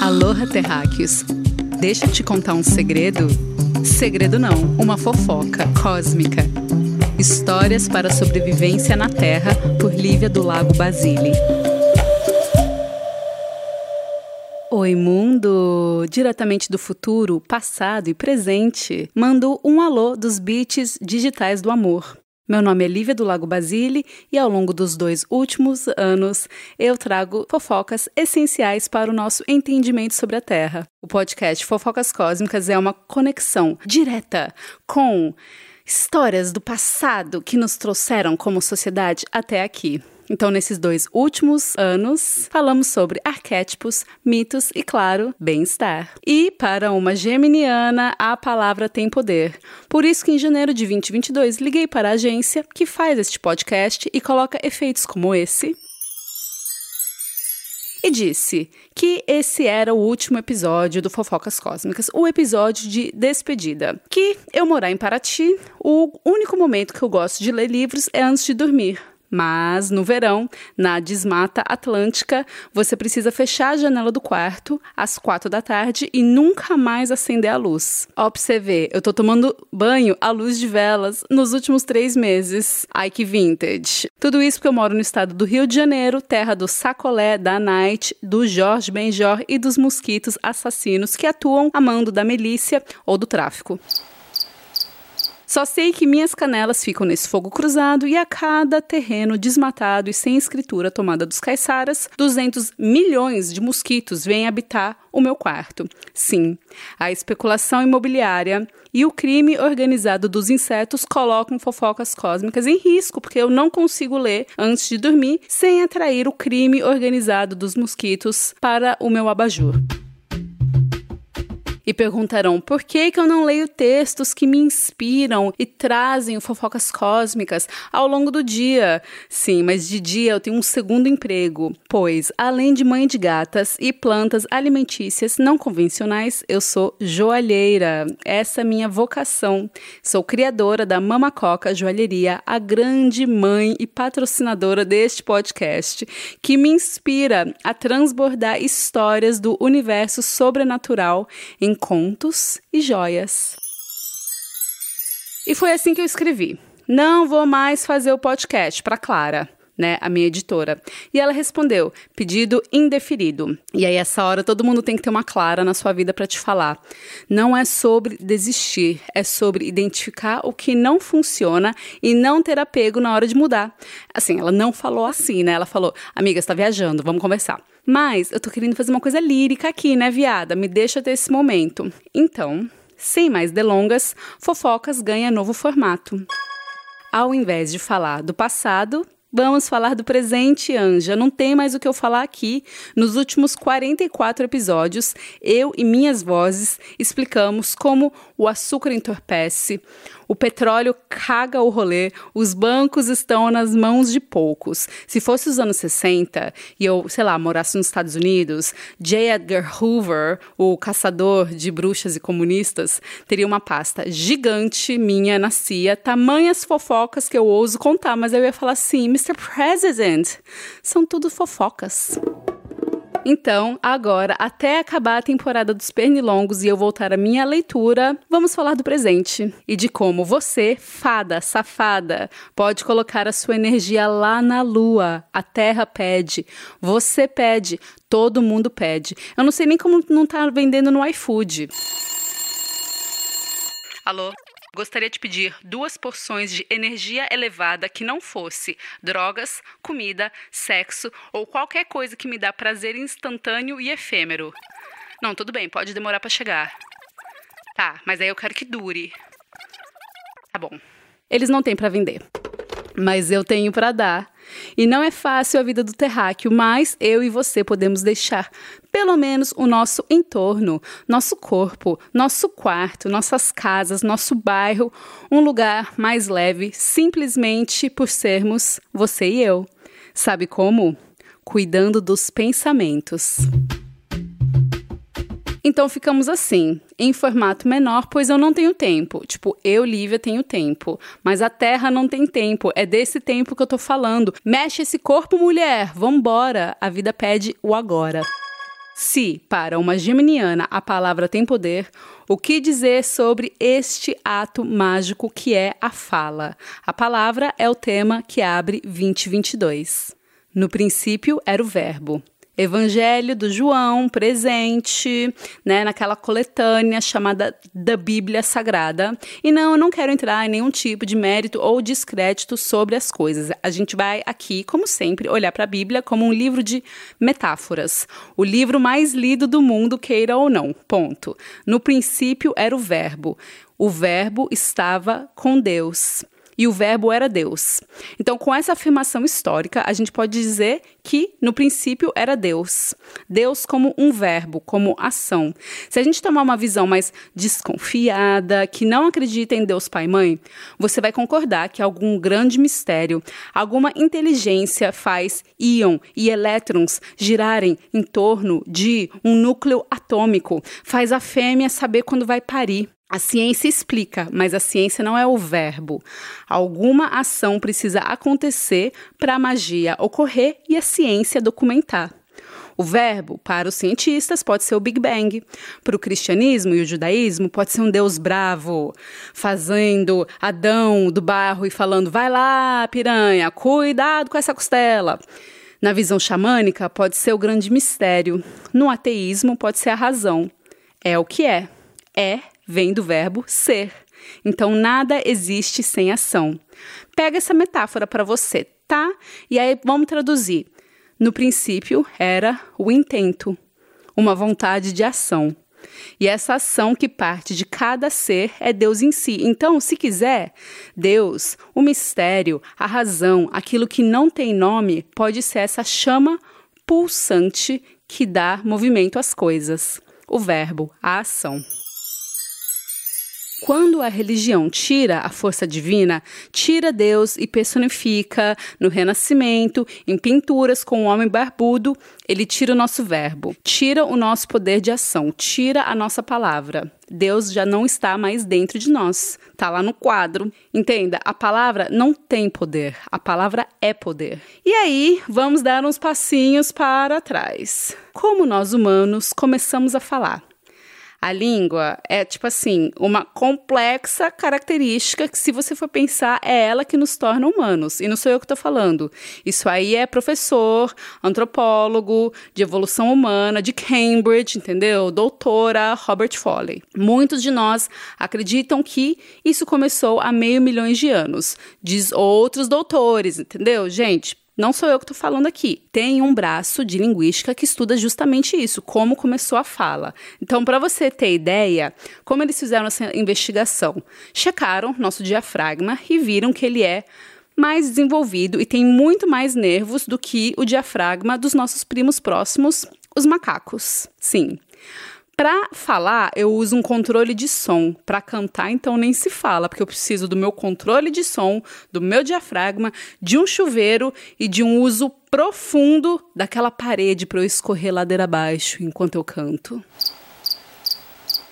Aloha, terráqueos! Deixa eu te contar um segredo? Segredo não, uma fofoca cósmica. Histórias para a sobrevivência na Terra, por Lívia do Lago Basile. Oi, mundo! Diretamente do futuro, passado e presente, mando um alô dos beats digitais do amor. Meu nome é Lívia do Lago Basile e ao longo dos dois últimos anos eu trago fofocas essenciais para o nosso entendimento sobre a Terra. O podcast Fofocas Cósmicas é uma conexão direta com histórias do passado que nos trouxeram como sociedade até aqui. Então, nesses dois últimos anos, falamos sobre arquétipos, mitos e, claro, bem-estar. E para uma geminiana, a palavra tem poder. Por isso que em janeiro de 2022 liguei para a agência que faz este podcast e coloca efeitos como esse e disse que esse era o último episódio do Fofocas Cósmicas, o episódio de despedida. Que eu morar em Paraty, o único momento que eu gosto de ler livros é antes de dormir. Mas no verão, na desmata atlântica, você precisa fechar a janela do quarto às quatro da tarde e nunca mais acender a luz. Ó, pra você ver, eu tô tomando banho à luz de velas nos últimos três meses. Ai, que vintage. Tudo isso porque eu moro no estado do Rio de Janeiro, terra do sacolé, da night, do Jorge Benjor e dos mosquitos assassinos que atuam a mando da milícia ou do tráfico. Só sei que minhas canelas ficam nesse fogo cruzado e a cada terreno desmatado e sem escritura tomada dos caiçaras, 200 milhões de mosquitos vêm habitar o meu quarto. Sim, a especulação imobiliária e o crime organizado dos insetos colocam fofocas cósmicas em risco, porque eu não consigo ler antes de dormir sem atrair o crime organizado dos mosquitos para o meu abajur e perguntarão por que, que eu não leio textos que me inspiram e trazem fofocas cósmicas ao longo do dia. Sim, mas de dia eu tenho um segundo emprego, pois além de mãe de gatas e plantas alimentícias não convencionais, eu sou joalheira. Essa é minha vocação. Sou criadora da Mama Coca Joalheria, a grande mãe e patrocinadora deste podcast, que me inspira a transbordar histórias do universo sobrenatural em em contos e joias. E foi assim que eu escrevi. Não vou mais fazer o podcast para Clara. Né, a minha editora. E ela respondeu: pedido indeferido. E aí, essa hora, todo mundo tem que ter uma clara na sua vida para te falar. Não é sobre desistir, é sobre identificar o que não funciona e não ter apego na hora de mudar. Assim, ela não falou assim, né? Ela falou: amiga, está viajando, vamos conversar. Mas eu tô querendo fazer uma coisa lírica aqui, né, viada? Me deixa ter esse momento. Então, sem mais delongas, Fofocas ganha novo formato. Ao invés de falar do passado, Vamos falar do presente, Anja. Não tem mais o que eu falar aqui. Nos últimos 44 episódios, eu e minhas vozes explicamos como o açúcar entorpece, o petróleo caga o rolê, os bancos estão nas mãos de poucos. Se fosse os anos 60 e eu, sei lá, morasse nos Estados Unidos, J. Edgar Hoover, o caçador de bruxas e comunistas, teria uma pasta gigante minha na CIA, tamanhas fofocas que eu ouso contar, mas eu ia falar assim, Mr. President, são tudo fofocas. Então, agora, até acabar a temporada dos pernilongos e eu voltar à minha leitura, vamos falar do presente e de como você, fada, safada, pode colocar a sua energia lá na lua. A Terra pede, você pede, todo mundo pede. Eu não sei nem como não tá vendendo no iFood. Alô? Gostaria de pedir duas porções de energia elevada que não fosse drogas, comida, sexo ou qualquer coisa que me dá prazer instantâneo e efêmero. Não, tudo bem, pode demorar para chegar. Tá, mas aí eu quero que dure. Tá bom. Eles não têm para vender, mas eu tenho para dar. E não é fácil a vida do terráqueo, mas eu e você podemos deixar pelo menos o nosso entorno, nosso corpo, nosso quarto, nossas casas, nosso bairro, um lugar mais leve, simplesmente por sermos você e eu. Sabe como? Cuidando dos pensamentos. Então ficamos assim, em formato menor, pois eu não tenho tempo. Tipo, eu, Lívia, tenho tempo. Mas a Terra não tem tempo. É desse tempo que eu tô falando. Mexe esse corpo, mulher. Vambora. A vida pede o agora. Se, para uma geminiana, a palavra tem poder, o que dizer sobre este ato mágico que é a fala? A palavra é o tema que abre 2022. No princípio era o verbo. Evangelho do João presente, né, naquela coletânea chamada da Bíblia Sagrada. E não, eu não quero entrar em nenhum tipo de mérito ou descrédito sobre as coisas. A gente vai aqui, como sempre, olhar para a Bíblia como um livro de metáforas. O livro mais lido do mundo, queira ou não. Ponto. No princípio era o Verbo. O Verbo estava com Deus e o Verbo era Deus. Então, com essa afirmação histórica, a gente pode dizer que no princípio era Deus. Deus como um verbo, como ação. Se a gente tomar uma visão mais desconfiada, que não acredita em Deus Pai e Mãe, você vai concordar que algum grande mistério, alguma inteligência faz íon e elétrons girarem em torno de um núcleo atômico, faz a fêmea saber quando vai parir. A ciência explica, mas a ciência não é o verbo. Alguma ação precisa acontecer para a magia ocorrer e a ciência documentar. O verbo, para os cientistas, pode ser o Big Bang. Para o cristianismo e o judaísmo, pode ser um Deus bravo, fazendo Adão do barro e falando: vai lá, piranha, cuidado com essa costela. Na visão xamânica, pode ser o grande mistério. No ateísmo, pode ser a razão. É o que é. É vem do verbo ser. Então nada existe sem ação. Pega essa metáfora para você, tá? E aí vamos traduzir. No princípio era o intento, uma vontade de ação. E essa ação que parte de cada ser é Deus em si. Então, se quiser, Deus, o mistério, a razão, aquilo que não tem nome, pode ser essa chama pulsante que dá movimento às coisas. O verbo, a ação. Quando a religião tira a força divina, tira Deus e personifica no Renascimento, em pinturas com o homem barbudo, ele tira o nosso verbo, tira o nosso poder de ação, tira a nossa palavra. Deus já não está mais dentro de nós, está lá no quadro. Entenda, a palavra não tem poder, a palavra é poder. E aí, vamos dar uns passinhos para trás. Como nós humanos começamos a falar? A língua é, tipo assim, uma complexa característica que, se você for pensar, é ela que nos torna humanos. E não sou eu que estou falando. Isso aí é professor, antropólogo, de evolução humana, de Cambridge, entendeu? Doutora Robert Foley. Muitos de nós acreditam que isso começou há meio milhões de anos. Diz outros doutores, entendeu? Gente, não sou eu que estou falando aqui. Tem um braço de linguística que estuda justamente isso, como começou a fala. Então, para você ter ideia, como eles fizeram essa investigação? Checaram nosso diafragma e viram que ele é mais desenvolvido e tem muito mais nervos do que o diafragma dos nossos primos próximos, os macacos. Sim. Para falar, eu uso um controle de som. Para cantar, então nem se fala, porque eu preciso do meu controle de som, do meu diafragma, de um chuveiro e de um uso profundo daquela parede para eu escorrer ladeira abaixo enquanto eu canto.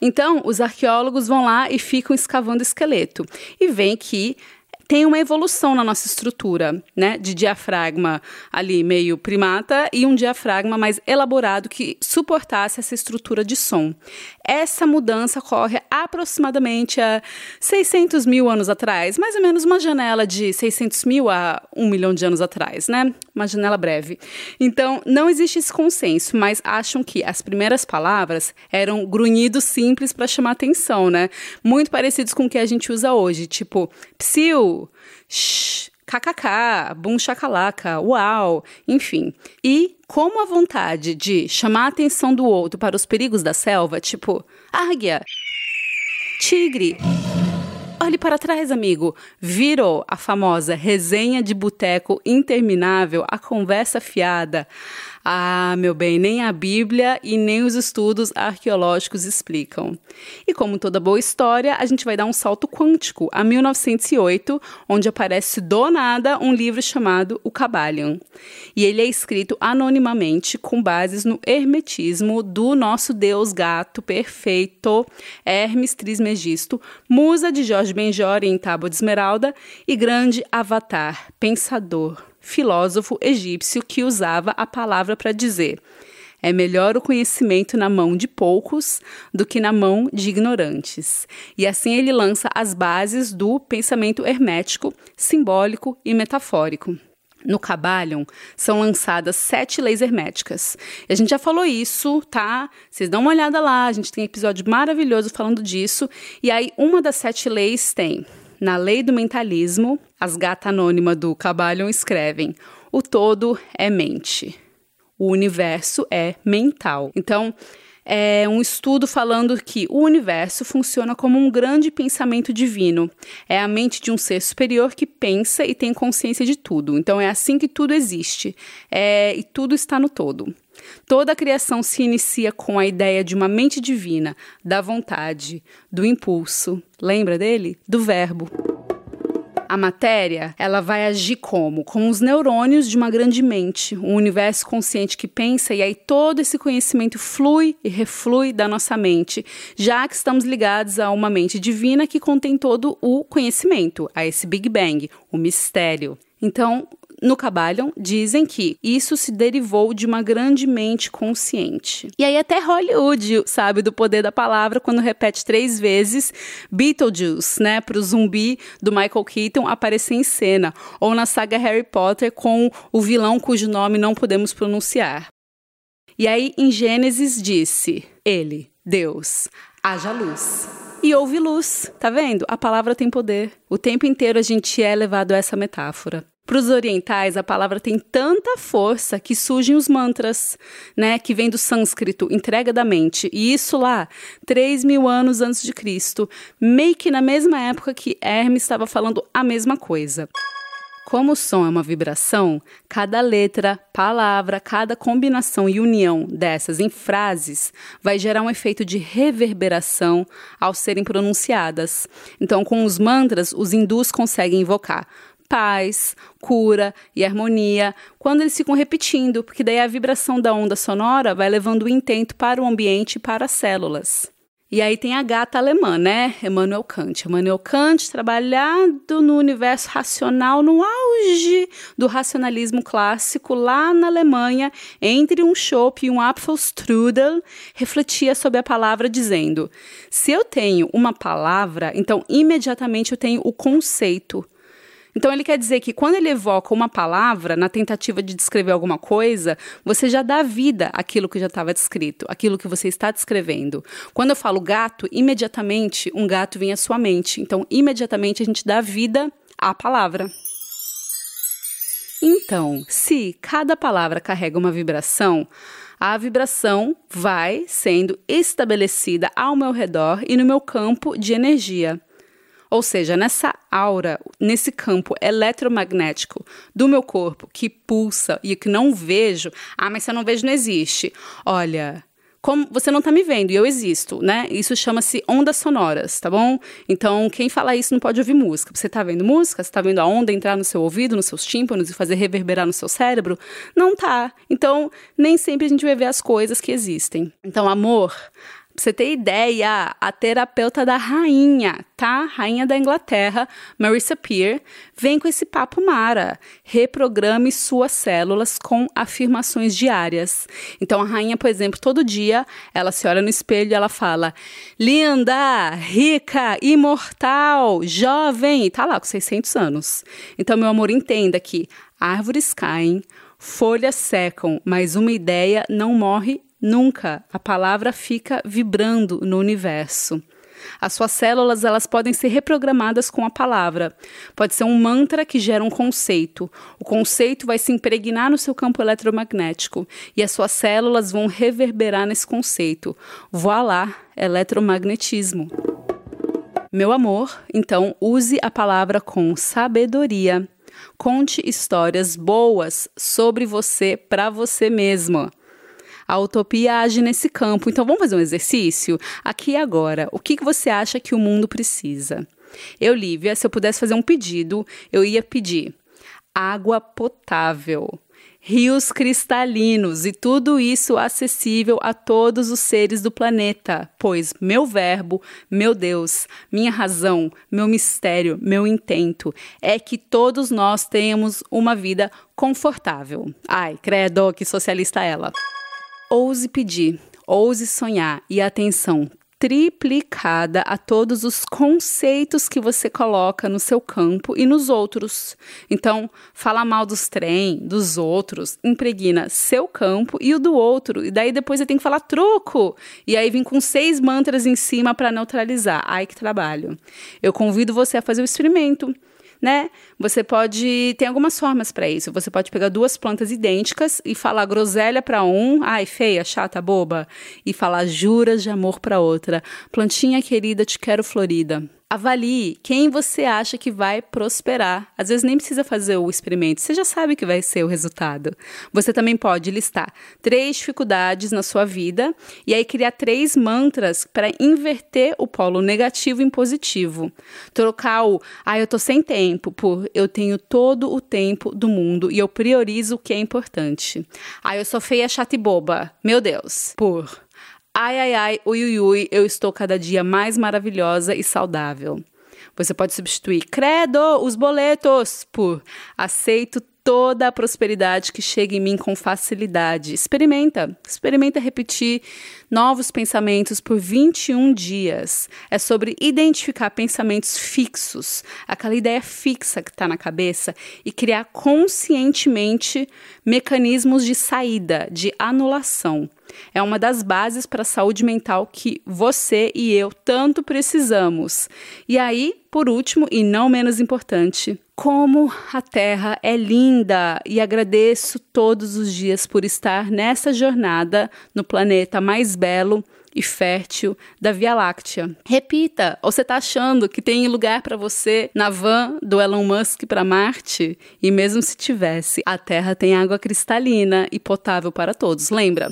Então, os arqueólogos vão lá e ficam escavando esqueleto e veem que tem uma evolução na nossa estrutura, né? De diafragma ali meio primata e um diafragma mais elaborado que suportasse essa estrutura de som. Essa mudança ocorre aproximadamente há 600 mil anos atrás, mais ou menos uma janela de 600 mil a 1 milhão de anos atrás, né? Uma janela breve. Então, não existe esse consenso, mas acham que as primeiras palavras eram grunhidos simples para chamar atenção, né? Muito parecidos com o que a gente usa hoje, tipo psiu, shh, kkk, bum chacalaca, uau, enfim. E como a vontade de chamar a atenção do outro para os perigos da selva, tipo águia, tigre. Olhe para trás, amigo. Virou a famosa resenha de boteco interminável, a conversa fiada, Ah, meu bem, nem a Bíblia e nem os estudos arqueológicos explicam. E como toda boa história, a gente vai dar um salto quântico a 1908, onde aparece do nada um livro chamado O Cabalion. E ele é escrito anonimamente com bases no hermetismo do nosso deus gato perfeito, Hermes Trismegisto, musa de Jorge Benjor em Tábua de Esmeralda e grande avatar, pensador, filósofo egípcio que usava a palavra para dizer: é melhor o conhecimento na mão de poucos do que na mão de ignorantes. E assim ele lança as bases do pensamento hermético, simbólico e metafórico. No Cabalion são lançadas sete leis herméticas. E a gente já falou isso, tá? Vocês dão uma olhada lá, a gente tem um episódio maravilhoso falando disso. E aí, uma das sete leis tem na lei do mentalismo, as gatas anônimas do Cabalion escrevem: o todo é mente. O universo é mental. Então, é um estudo falando que o universo funciona como um grande pensamento divino. É a mente de um ser superior que pensa e tem consciência de tudo. Então é assim que tudo existe. É, e tudo está no todo. Toda a criação se inicia com a ideia de uma mente divina, da vontade, do impulso. Lembra dele? Do verbo. A matéria, ela vai agir como? Como os neurônios de uma grande mente, um universo consciente que pensa e aí todo esse conhecimento flui e reflui da nossa mente, já que estamos ligados a uma mente divina que contém todo o conhecimento, a esse Big Bang, o mistério. Então, no Cabalion, dizem que isso se derivou de uma grande mente consciente. E aí até Hollywood sabe do poder da palavra quando repete três vezes Beetlejuice, né, para o zumbi do Michael Keaton aparecer em cena, ou na saga Harry Potter com o vilão cujo nome não podemos pronunciar. E aí em Gênesis disse: Ele, Deus, haja luz e houve luz. Tá vendo? A palavra tem poder. O tempo inteiro a gente é levado a essa metáfora. Para os orientais, a palavra tem tanta força que surgem os mantras, né? Que vem do sânscrito, entrega da mente. E isso lá, 3 mil anos antes de Cristo, meio que na mesma época que Hermes estava falando a mesma coisa. Como o som é uma vibração, cada letra, palavra, cada combinação e união dessas em frases vai gerar um efeito de reverberação ao serem pronunciadas. Então, com os mantras, os hindus conseguem invocar paz, cura e harmonia quando eles ficam repetindo, porque daí a vibração da onda sonora vai levando o intento para o ambiente e para as células. E aí tem a gata alemã, né? Emmanuel Kant. Emmanuel Kant trabalhado no universo racional, no auge do racionalismo clássico, lá na Alemanha, entre um chopp e um Apfelstrudel, refletia sobre a palavra dizendo: se eu tenho uma palavra, então imediatamente eu tenho o conceito. Então ele quer dizer que quando ele evoca uma palavra na tentativa de descrever alguma coisa, você já dá vida àquilo que já estava descrito, aquilo que você está descrevendo. Quando eu falo gato, imediatamente um gato vem à sua mente. Então, imediatamente a gente dá vida à palavra. Então, se cada palavra carrega uma vibração, a vibração vai sendo estabelecida ao meu redor e no meu campo de energia. Ou seja, nessa aura, nesse campo eletromagnético do meu corpo que pulsa e que não vejo, ah, mas se eu não vejo, não existe. Olha, como você não está me vendo e eu existo, né? Isso chama-se ondas sonoras, tá bom? Então, quem fala isso não pode ouvir música. Você está vendo música? Você está vendo a onda entrar no seu ouvido, nos seus tímpanos e fazer reverberar no seu cérebro? Não tá. Então, nem sempre a gente vai ver as coisas que existem. Então, amor, você ter ideia, a terapeuta da rainha, tá? Rainha da Inglaterra, Marissa Peer, vem com esse papo mara. Reprograme suas células com afirmações diárias. Então a rainha, por exemplo, todo dia ela se olha no espelho e ela fala: "Linda, rica, imortal, jovem", e tá lá com 600 anos. Então meu amor, entenda que árvores caem, folhas secam, mas uma ideia não morre Nunca a palavra fica vibrando no universo. As suas células elas podem ser reprogramadas com a palavra. Pode ser um mantra que gera um conceito. O conceito vai se impregnar no seu campo eletromagnético e as suas células vão reverberar nesse conceito. Voilá, eletromagnetismo. Meu amor, então use a palavra com sabedoria. Conte histórias boas sobre você para você mesma. A utopia age nesse campo. Então vamos fazer um exercício? Aqui e agora. O que, você acha que o mundo precisa? Eu, Lívia, se eu pudesse fazer um pedido, eu ia pedir água potável rios cristalinos e tudo isso acessível a todos os seres do planeta, pois meu verbo, meu Deus, minha razão, meu mistério, meu intento é que todos nós tenhamos uma vida confortável. Ai, credo, que socialista ela. Ouse pedir, ouse sonhar e atenção, triplicada a todos os conceitos que você coloca no seu campo e nos outros. Então, falar mal dos trem, dos outros, impregna seu campo e o do outro. E daí depois você tem que falar truco. E aí vem com seis mantras em cima para neutralizar. Ai, que trabalho. Eu convido você a fazer o experimento né? Você pode. Tem algumas formas para isso. Você pode pegar duas plantas idênticas e falar groselha para um, ai, feia, chata, boba, e falar juras de amor para outra. Plantinha querida, te quero florida. Avalie quem você acha que vai prosperar. Às vezes nem precisa fazer o experimento, você já sabe que vai ser o resultado. Você também pode listar três dificuldades na sua vida e aí criar três mantras para inverter o polo negativo em positivo. Trocar o ah, eu tô sem tempo por eu tenho todo o tempo do mundo e eu priorizo o que é importante. Ah, eu sou feia, chata e boba. Meu Deus. Por Ai, ai, ai, ui, ui, ui, eu estou cada dia mais maravilhosa e saudável. Você pode substituir credo, os boletos, por aceito toda a prosperidade que chega em mim com facilidade. Experimenta, experimenta repetir novos pensamentos por 21 dias. É sobre identificar pensamentos fixos, aquela ideia fixa que está na cabeça, e criar conscientemente mecanismos de saída, de anulação. É uma das bases para a saúde mental que você e eu tanto precisamos. E aí, por último e não menos importante, como a Terra é linda e agradeço todos os dias por estar nessa jornada no planeta mais belo e fértil da Via Láctea. Repita, ou você está achando que tem lugar para você na van do Elon Musk para Marte? E mesmo se tivesse, a Terra tem água cristalina e potável para todos, lembra?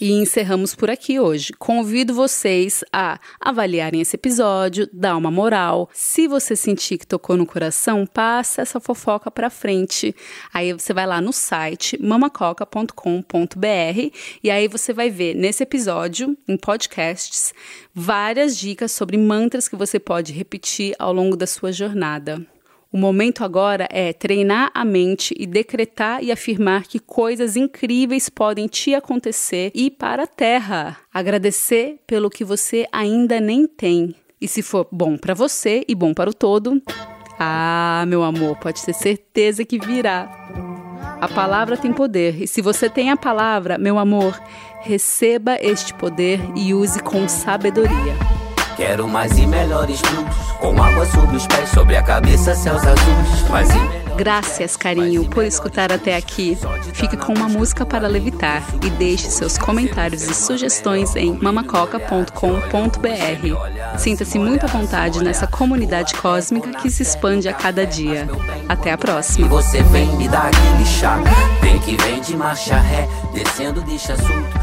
E encerramos por aqui hoje. Convido vocês a avaliarem esse episódio, dar uma moral. Se você sentir que tocou no coração, passa essa fofoca para frente. Aí você vai lá no site mamacoca.com.br e aí você vai ver nesse episódio, em podcasts, várias dicas sobre mantras que você pode repetir ao longo da sua jornada. O momento agora é treinar a mente e decretar e afirmar que coisas incríveis podem te acontecer e para a terra. Agradecer pelo que você ainda nem tem. E se for bom para você e bom para o todo, ah, meu amor, pode ter certeza que virá. A palavra tem poder, e se você tem a palavra, meu amor, receba este poder e use com sabedoria. Quero mais e melhores blues, com água sobre os pés, sobre a cabeça, céus azuis. Mais e Graças, carinho, por escutar até aqui. Fique com uma música para levitar e deixe seus comentários e sugestões em mamacoca.com.br. Sinta-se muito à vontade nessa comunidade cósmica que se expande a cada dia. Até a próxima. Você vem me dar aquele chá, vem que vem de marcha ré, descendo deixa assunto,